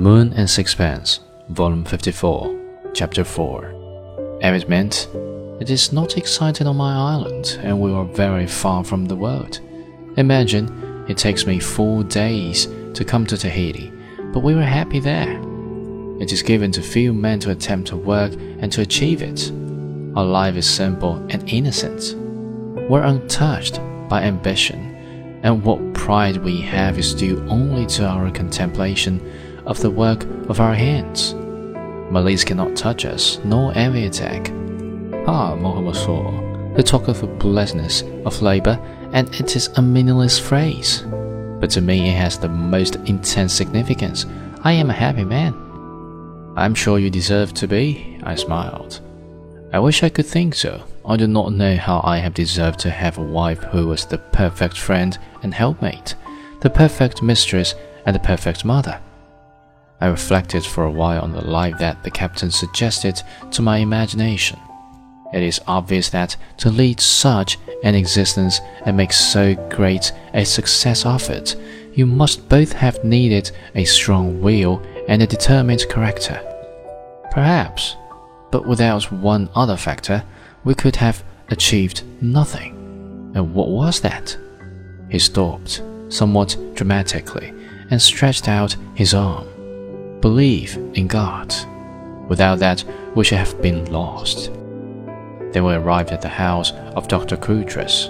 Moon and Sixpence, Volume 54, Chapter 4. It meant, It is not exciting on my island, and we are very far from the world. Imagine, it takes me four days to come to Tahiti, but we were happy there. It is given to few men to attempt to work and to achieve it. Our life is simple and innocent. We're untouched by ambition, and what pride we have is due only to our contemplation of the work of our hands. Malice cannot touch us, nor envy attack. Ah, Mohammed saw, they talk of the blessedness of labor, and it is a meaningless phrase. But to me it has the most intense significance. I am a happy man. I'm sure you deserve to be, I smiled. I wish I could think so. I do not know how I have deserved to have a wife who was the perfect friend and helpmate, the perfect mistress, and the perfect mother. I reflected for a while on the life that the captain suggested to my imagination. It is obvious that to lead such an existence and make so great a success of it, you must both have needed a strong will and a determined character. Perhaps, but without one other factor, we could have achieved nothing. And what was that? He stopped, somewhat dramatically, and stretched out his arm believe in God. Without that, we should have been lost. Then we arrived at the house of Dr. Coutras.